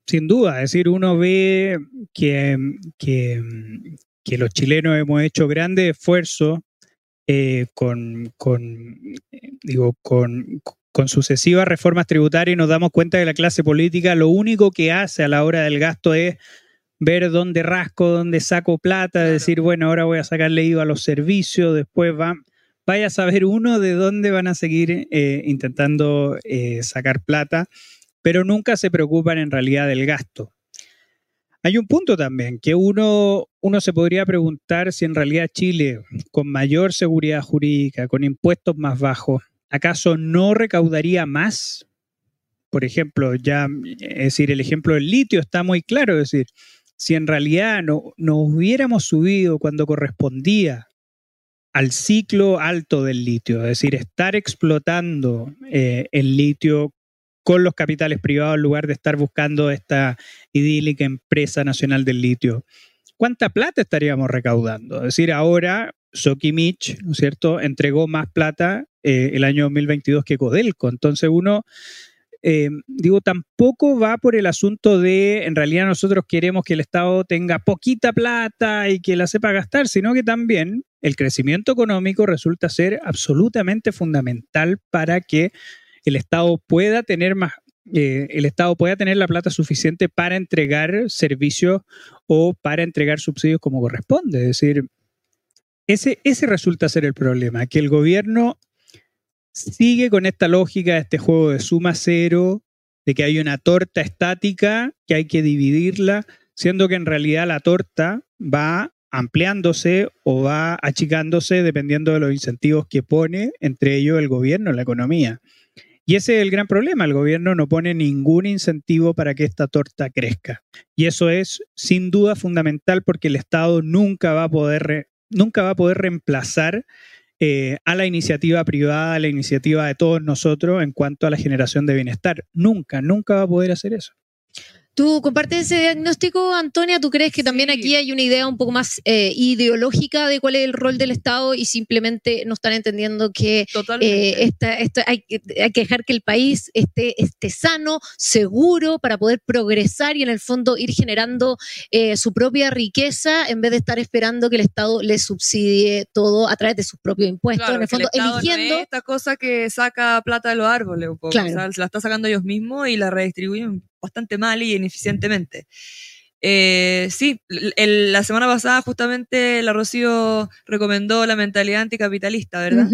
Sin duda, es decir, uno ve que, que los chilenos hemos hecho grandes esfuerzos eh, con, con, eh, digo, con, con sucesivas reformas tributarias y nos damos cuenta que la clase política lo único que hace a la hora del gasto es ver dónde rasco, dónde saco plata, Claro. decir, bueno, ahora voy a sacarle IVA a los servicios, después va, vaya a saber uno de dónde van a seguir eh, intentando eh, sacar plata, pero nunca se preocupan en realidad del gasto. Hay un punto también, que uno, uno se podría preguntar si en realidad Chile, con mayor seguridad jurídica, con impuestos más bajos, ¿acaso no recaudaría más? Por ejemplo, ya, es decir, el ejemplo del litio está muy claro, es decir, si en realidad no, hubiéramos subido cuando correspondía al ciclo alto del litio, es decir, estar explotando eh, el litio con los capitales privados en lugar de estar buscando esta idílica empresa nacional del litio. ¿Cuánta plata estaríamos recaudando? Es decir, ahora Sokimich, ¿no es cierto?, entregó más plata eh, el año 2022 que Codelco. Entonces uno, eh, digo, tampoco va por el asunto de, en realidad nosotros queremos que el Estado tenga poquita plata y que la sepa gastar, sino que también el crecimiento económico resulta ser absolutamente fundamental para que el Estado pueda tener más, eh, el Estado pueda tener la plata suficiente para entregar servicios o para entregar subsidios como corresponde. Es decir, ese, ese resulta ser el problema, que el gobierno sigue con esta lógica, este juego de suma cero, de que hay una torta estática que hay que dividirla, siendo que en realidad la torta va ampliándose o va achicándose dependiendo de los incentivos que pone, entre ellos el gobierno la economía. Y ese es el gran problema. El gobierno no pone ningún incentivo para que esta torta crezca. Y eso es sin duda fundamental porque el Estado nunca va a poder, nunca va a poder reemplazar eh, a la iniciativa privada, a la iniciativa de todos nosotros en cuanto a la generación de bienestar. Nunca, nunca va a poder hacer eso. ¿Tú compartes ese diagnóstico, Antonia? ¿Tú crees que también aquí hay una idea un poco más eh, ideológica de cuál es el rol del Estado y simplemente no están entendiendo que eh, hay, que dejar que el país esté, esté sano, seguro, para poder progresar y en el fondo ir generando eh, su propia riqueza en vez de estar esperando que el Estado le subsidie todo a través de sus propios impuestos? en el fondo, eligiendo. esta cosa que saca plata de los árboles, un poco. se la está sacando ellos mismos y la redistribuyen bastante mal y ineficientemente. Eh, sí, la semana pasada justamente la Rocío recomendó la mentalidad anticapitalista, ¿verdad?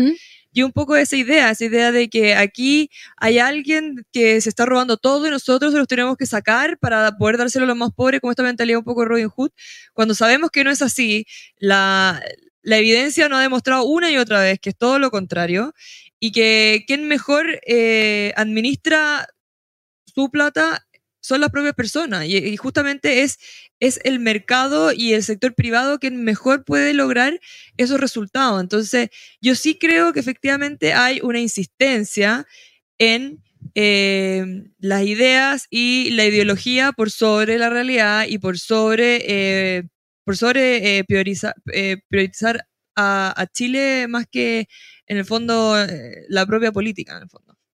Y un poco esa idea, esa idea de que aquí hay alguien que se está robando todo y nosotros se los tenemos que sacar para poder dárselo a los más pobres, como esta mentalidad un poco Robin Hood, cuando sabemos que no es así, la, evidencia no ha demostrado una y otra vez que es todo lo contrario y que quien mejor eh, administra su plata son las propias personas y, justamente es, es el mercado y el sector privado quien mejor puede lograr esos resultados. Entonces, yo sí creo que efectivamente hay una insistencia en eh, las ideas y la ideología por sobre la realidad y por sobre, eh, por sobre eh, priorizar, priorizar a, Chile más que en el fondo la propia política.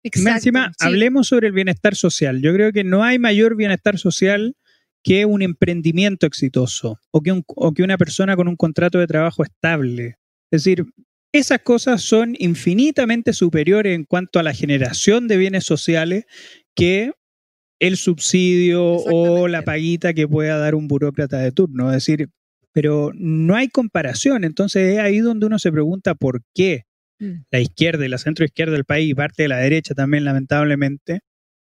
Encima, hablemos sobre el bienestar social. Yo creo que no hay mayor bienestar social que un emprendimiento exitoso o que, o que una persona con un contrato de trabajo estable. Es decir, esas cosas son infinitamente superiores en cuanto a la generación de bienes sociales que el subsidio o la paguita que pueda dar un burócrata de turno. Es decir, pero no hay comparación. Entonces es ahí donde uno se pregunta por qué. Mm. la izquierda y la centro izquierda del país y parte de la derecha también, lamentablemente,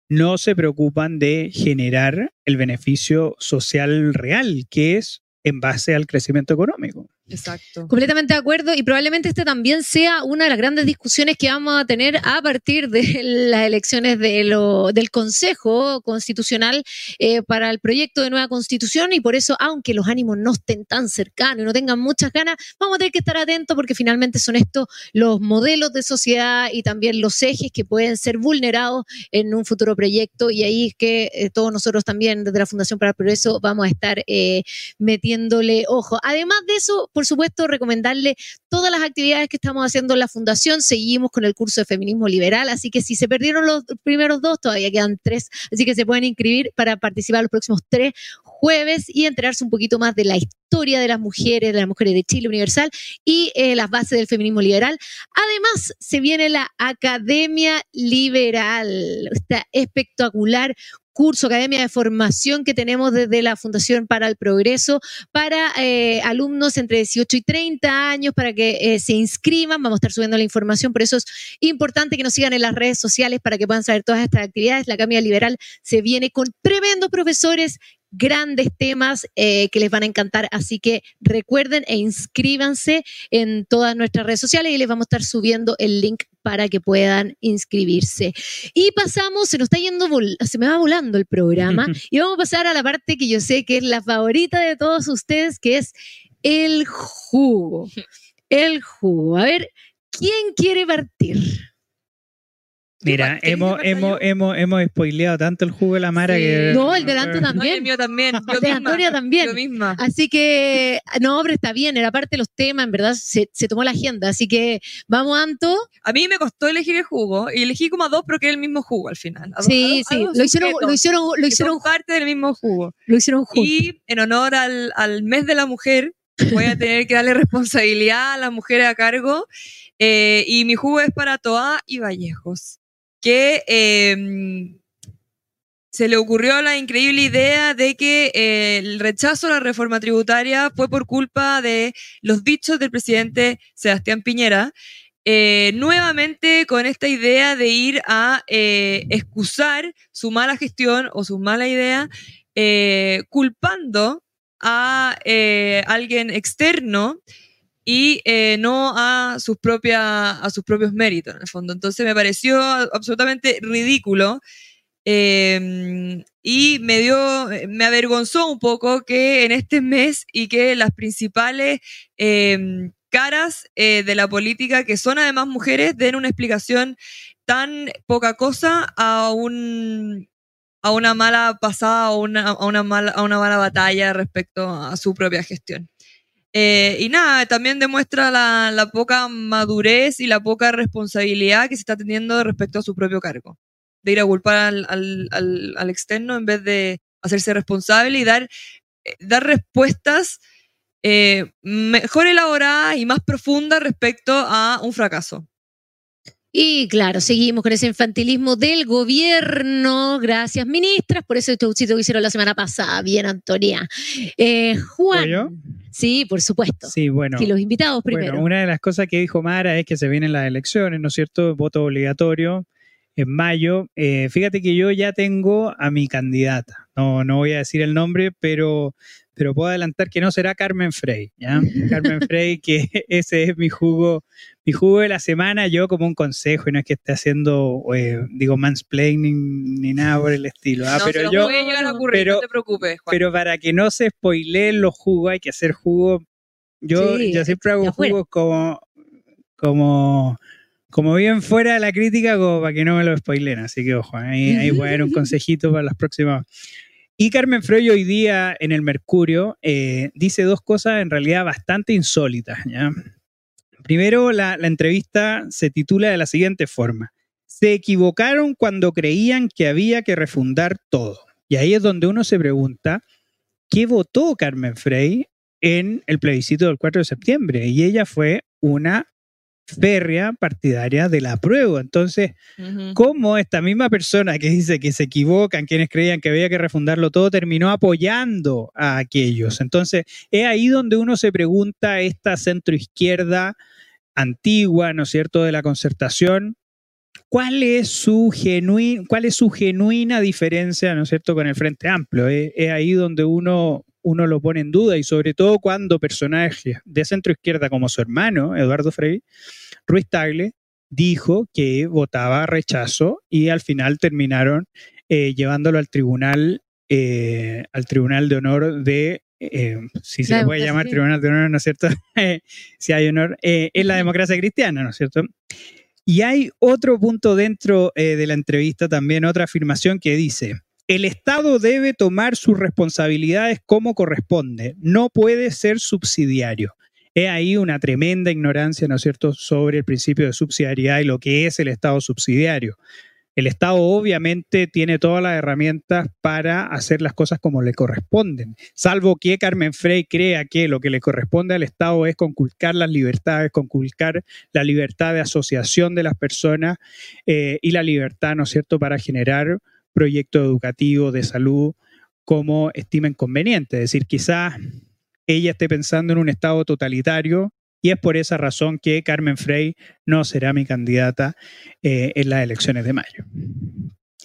no se preocupan de generar el beneficio social real, que es en base al crecimiento económico. Exacto. Completamente de acuerdo y probablemente este también sea una de las grandes discusiones que vamos a tener a partir de las elecciones de lo, del Consejo Constitucional eh, para el proyecto de nueva constitución y por eso, aunque los ánimos no estén tan cercanos y no tengan muchas ganas, vamos a tener que estar atentos porque finalmente son estos los modelos de sociedad y también los ejes que pueden ser vulnerados en un futuro proyecto y ahí es que eh, todos nosotros también desde la Fundación para el Progreso vamos a estar eh, metiéndole ojo. Además de eso, por supuesto, recomendarle todas las actividades que estamos haciendo en la Fundación. Seguimos con el curso de feminismo liberal, así que si se perdieron los primeros dos, todavía quedan tres, así que se pueden inscribir para participar los próximos tres jueves y enterarse un poquito más de la historia de las mujeres, de las mujeres de Chile Universal y eh, las bases del feminismo liberal. Además, se viene la Academia Liberal, está espectacular curso, academia de formación que tenemos desde la Fundación para el Progreso para eh, alumnos entre 18 y 30 años para que eh, se inscriban. Vamos a estar subiendo la información, por eso es importante que nos sigan en las redes sociales para que puedan saber todas estas actividades. La Academia Liberal se viene con tremendos profesores grandes temas eh, que les van a encantar. Así que recuerden e inscríbanse en todas nuestras redes sociales y les vamos a estar subiendo el link para que puedan inscribirse. Y pasamos, se nos está yendo, se me va volando el programa y vamos a pasar a la parte que yo sé que es la favorita de todos ustedes, que es el jugo. El jugo. A ver, ¿quién quiere partir? Mira, hemos, hemos, hemos, hemos spoileado tanto el jugo de la Mara que. No, el delante también. el mío también. el de Antonia también. Yo misma. Así que, no, hombre, está bien. Era parte de los temas, en verdad, se, se, tomó la agenda. Así que, vamos, Anto. A mí me costó elegir el jugo y elegí como a dos, pero que es el mismo jugo al final. sí, sí. lo hicieron, lo hicieron, lo hicieron. parte del mismo jugo. Lo hicieron juntos. Y en honor al, al mes de la mujer, voy a tener que darle responsabilidad a las mujeres a cargo. Eh, y mi jugo es para Toa y Vallejos que em, se le ocurrió la increíble idea de que eh, el rechazo a la reforma tributaria fue por culpa de los dichos del presidente Sebastián Piñera. Eh, nuevamente con esta idea de ir a eh, excusar su mala gestión o su mala idea, culpando a alguien externo y eh, no a sus, propia, a sus propios méritos, en el fondo. Entonces me pareció absolutamente ridículo em, y me dio, me avergonzó un poco que en este mes y que las principales em, caras eh, de la política, que son además mujeres, den una explicación tan poca cosa a un a una mala pasada una, a, una mala, a una mala batalla respecto a su propia gestión. Eh, y nada, también demuestra la, poca madurez y la poca responsabilidad que se está teniendo respecto a su propio cargo. De ir a culpar al externo en vez de hacerse responsable y dar, eh, dar respuestas eh, mejor elaboradas y más profundas respecto a un fracaso. Y claro, seguimos con ese infantilismo del gobierno. Gracias, ministras, por ese showcito que hicieron la semana pasada. Bien, Antonia. Eh, Juan. ¿Yo? Sí, por supuesto. Sí, bueno. Y los invitados primero. Bueno, una de las cosas que dijo Mara es que se vienen las elecciones, ¿no es cierto? Voto obligatorio en mayo. Eh, fíjate que yo ya tengo a mi candidata. No, no voy a decir el nombre, pero, pero puedo adelantar que no será Carmen Frey, ¿ya? Carmen Frey, que ese es mi jugo, mi jugo de la semana, yo como un consejo, y no es que esté haciendo, eh, digo, mansplaining ni nada por el estilo. ¿ah? No, pero se yo, pero- no te preocupes, Juan. pero para que no se spoileen los jugos, hay que hacer jugo. Yo, Sí, yo siempre hago jugos como, como, como bien fuera de la crítica, como para que no me lo spoilen. Así que, ojo, ahí, ahí voy a dar un consejito para las próximas. Y Carmen Freud hoy día en el Mercurio eh, dice dos cosas en realidad bastante insólitas. Primero, la, la entrevista se titula de la siguiente forma. Se equivocaron cuando creían que había que refundar todo. Y ahí es donde uno se pregunta, ¿qué votó Carmen Frey en el plebiscito del 4 de septiembre? Y ella fue una férrea partidaria de la prueba. Entonces, cómo esta misma persona que dice que se equivocan, quienes creían que había que refundarlo todo, terminó apoyando a aquellos. Entonces, es ahí donde uno se pregunta esta centroizquierda antigua, ¿no es cierto?, de la concertación, ¿cuál es su, genuin, cuál es su genuina diferencia, ¿no es cierto?, con el Frente Amplio. Es, es ahí donde uno, uno lo pone en duda y sobre todo cuando personajes de centroizquierda como su hermano, Eduardo Frei, Ruiz Tagle, dijo que votaba rechazo y al final terminaron eh, llevándolo al tribunal, eh, al tribunal de honor de, eh, si se le puede llamar cristiana. tribunal de honor, ¿no es cierto? si hay honor, en la democracia cristiana, ¿no es cierto? Y hay otro punto dentro de la entrevista también, otra afirmación que dice, el Estado debe tomar sus responsabilidades como corresponde, no puede ser subsidiario. Es ahí una tremenda ignorancia, ¿no es cierto?, sobre el principio de subsidiariedad y lo que es el Estado subsidiario. El Estado obviamente tiene todas las herramientas para hacer las cosas como le corresponden, salvo que Carmen Frey crea que lo que le corresponde al Estado es conculcar las libertades, conculcar la libertad de asociación de las personas eh, y la libertad, ¿no es cierto?, para generar proyectos educativos, de salud, como estimen conveniente. Es decir, quizás ella esté pensando en un Estado totalitario y es por esa razón que Carmen Frey no será mi candidata eh, en las elecciones de mayo.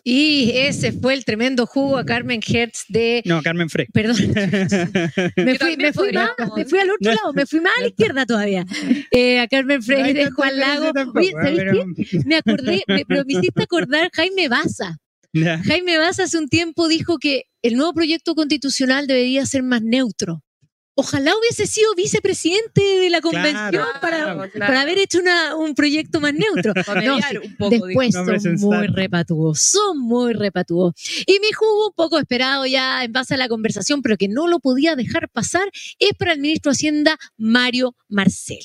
Y ese fue el tremendo jugo a Carmen Hertz de. No, Carmen Frey. Perdón, me fui, me, fui me fui al otro No. lado, me fui más a la izquierda todavía. Eh, a Carmen No Frey hay de Juan Lago. tampoco, Oye, ¿eh? ¿sabéis Pero- qué? Me acordé, me, pero me hiciste acordar Jaime Baza. Jaime Baza hace un tiempo dijo que el nuevo proyecto constitucional debería ser más neutro. Ojalá hubiese sido vicepresidente de la convención Claro, para, claro. para haber hecho una- un proyecto más neutro. No, mediar sí, un poco, Después son muy repatuos, son muy repatuos. Y mi jugo, un poco esperado ya en base a la conversación, pero que no lo podía dejar pasar, es para el ministro de Hacienda, Mario Marcel.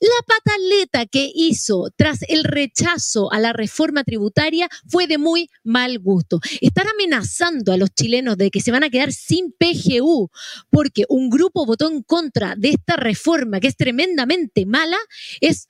La pataleta que hizo tras el rechazo a la reforma tributaria fue de muy mal gusto. Están amenazando a los chilenos de que se van a quedar sin PGU porque un grupo votó en contra de esta reforma que es tremendamente mala, es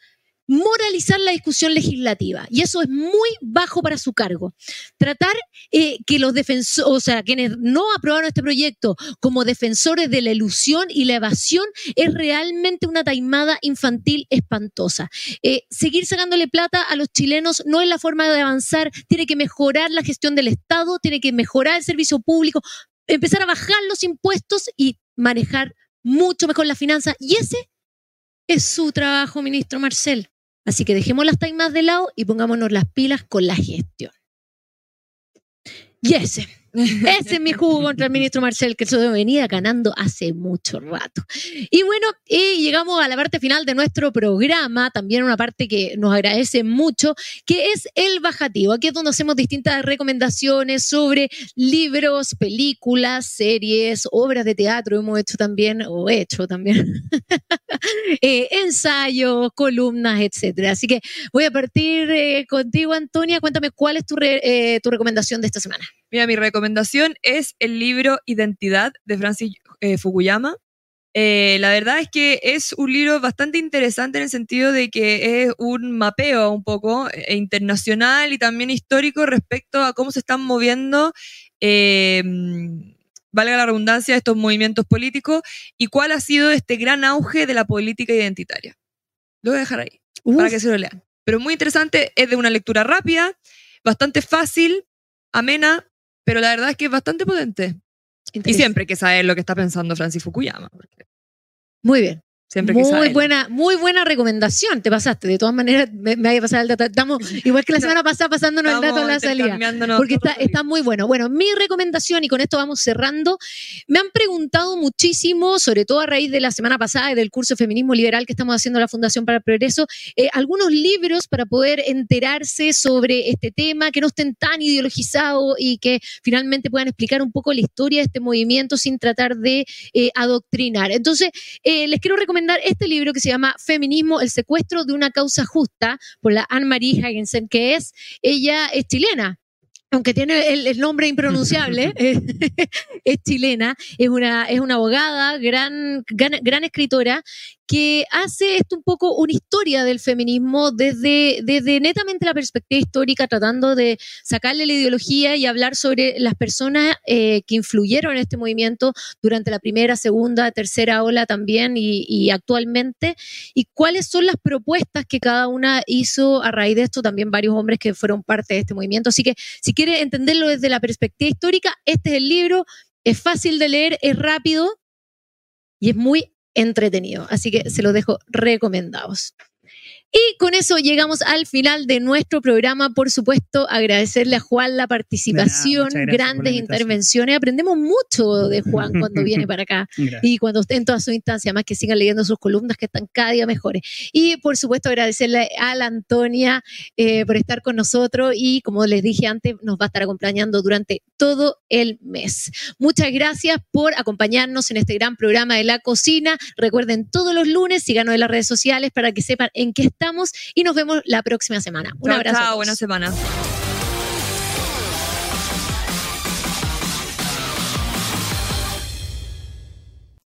moralizar la discusión legislativa. Y eso es muy bajo para su cargo. Tratar eh, que los defensores, o sea, quienes no aprobaron este proyecto como defensores de la ilusión y la evasión es realmente una taimada infantil espantosa. Eh, seguir sacándole plata a los chilenos no es la forma de avanzar, tiene que mejorar la gestión del Estado, tiene que mejorar el servicio público, empezar a bajar los impuestos y manejar mucho mejor la finanza. Y ese es su trabajo, ministro Marcel. Así que dejemos las taimas de lado y pongámonos las pilas con la gestión. Y ese es mi jugo contra el ministro Marcel, que eso venía ganando hace mucho rato. Y bueno, y llegamos a la parte final de nuestro programa, también una parte que nos agradece mucho, que es el bajativo. Aquí es donde hacemos distintas recomendaciones sobre libros, películas, series, obras de teatro, hemos hecho también, o hecho también, eh, ensayos, columnas, etcétera. Así que voy a partir eh, contigo, Antonia. Cuéntame cuál es tu, eh, tu recomendación de esta semana. Mira, mi recomendación es el libro Identidad de Francis eh, Fukuyama. Eh, la verdad es que es un libro bastante interesante en el sentido de que es un mapeo un poco eh, internacional y también histórico respecto a cómo se están moviendo, valga la redundancia, estos movimientos políticos y cuál ha sido este gran auge de la política identitaria. Lo voy a dejar ahí para que se lo lean. Pero muy interesante, es de una lectura rápida, bastante fácil, amena, pero la verdad es que es bastante potente. Y siempre hay que saber lo que está pensando Francis Fukuyama. Muy bien. Siempre muy buena, muy buena recomendación. Te pasaste. De todas maneras, me, me a pasar el dato. Estamos igual que la semana pasada pasándonos el dato en la salida. Porque está, está, muy bueno. Bueno, mi recomendación, y con esto vamos cerrando, me han preguntado muchísimo, sobre todo a raíz de la semana pasada y del curso Feminismo Liberal que estamos haciendo la Fundación para el Progreso, eh, algunos libros para poder enterarse sobre este tema, que no estén tan ideologizados y que finalmente puedan explicar un poco la historia de este movimiento sin tratar de eh, adoctrinar. Entonces, eh, les quiero recomendar este libro que se llama Feminismo, el secuestro de una causa justa, por la Anne-Marie Hagensen, que es, ella es chilena, aunque tiene el, nombre impronunciable, es chilena, es una, es una abogada, gran, gran, escritora, que hace esto un poco una historia del feminismo desde, desde netamente la perspectiva histórica, tratando de sacarle la ideología y hablar sobre las personas eh, que influyeron en este movimiento durante la primera, segunda, tercera ola también y, actualmente, y cuáles son las propuestas que cada una hizo a raíz de esto, también varios hombres que fueron parte de este movimiento. Así que si quiere entenderlo desde la perspectiva histórica, este es el libro, es fácil de leer, es rápido y es muy entretenido. Así que se los dejo recomendados. Y con eso llegamos al final de nuestro programa. Por supuesto, agradecerle a Juan la participación, grandes intervenciones. Aprendemos mucho de Juan cuando viene para acá y cuando esté en todas sus instancias, más que sigan leyendo sus columnas que están cada día mejores. Y por supuesto, agradecerle a la Antonia eh, por estar con nosotros y como les dije antes, nos va a estar acompañando durante todo el mes. Muchas gracias por acompañarnos en este gran programa de la cocina. Recuerden todos los lunes, síganos en las redes sociales para que sepan en qué estamos y nos vemos la próxima semana. Un abrazo. Chao, buena semana.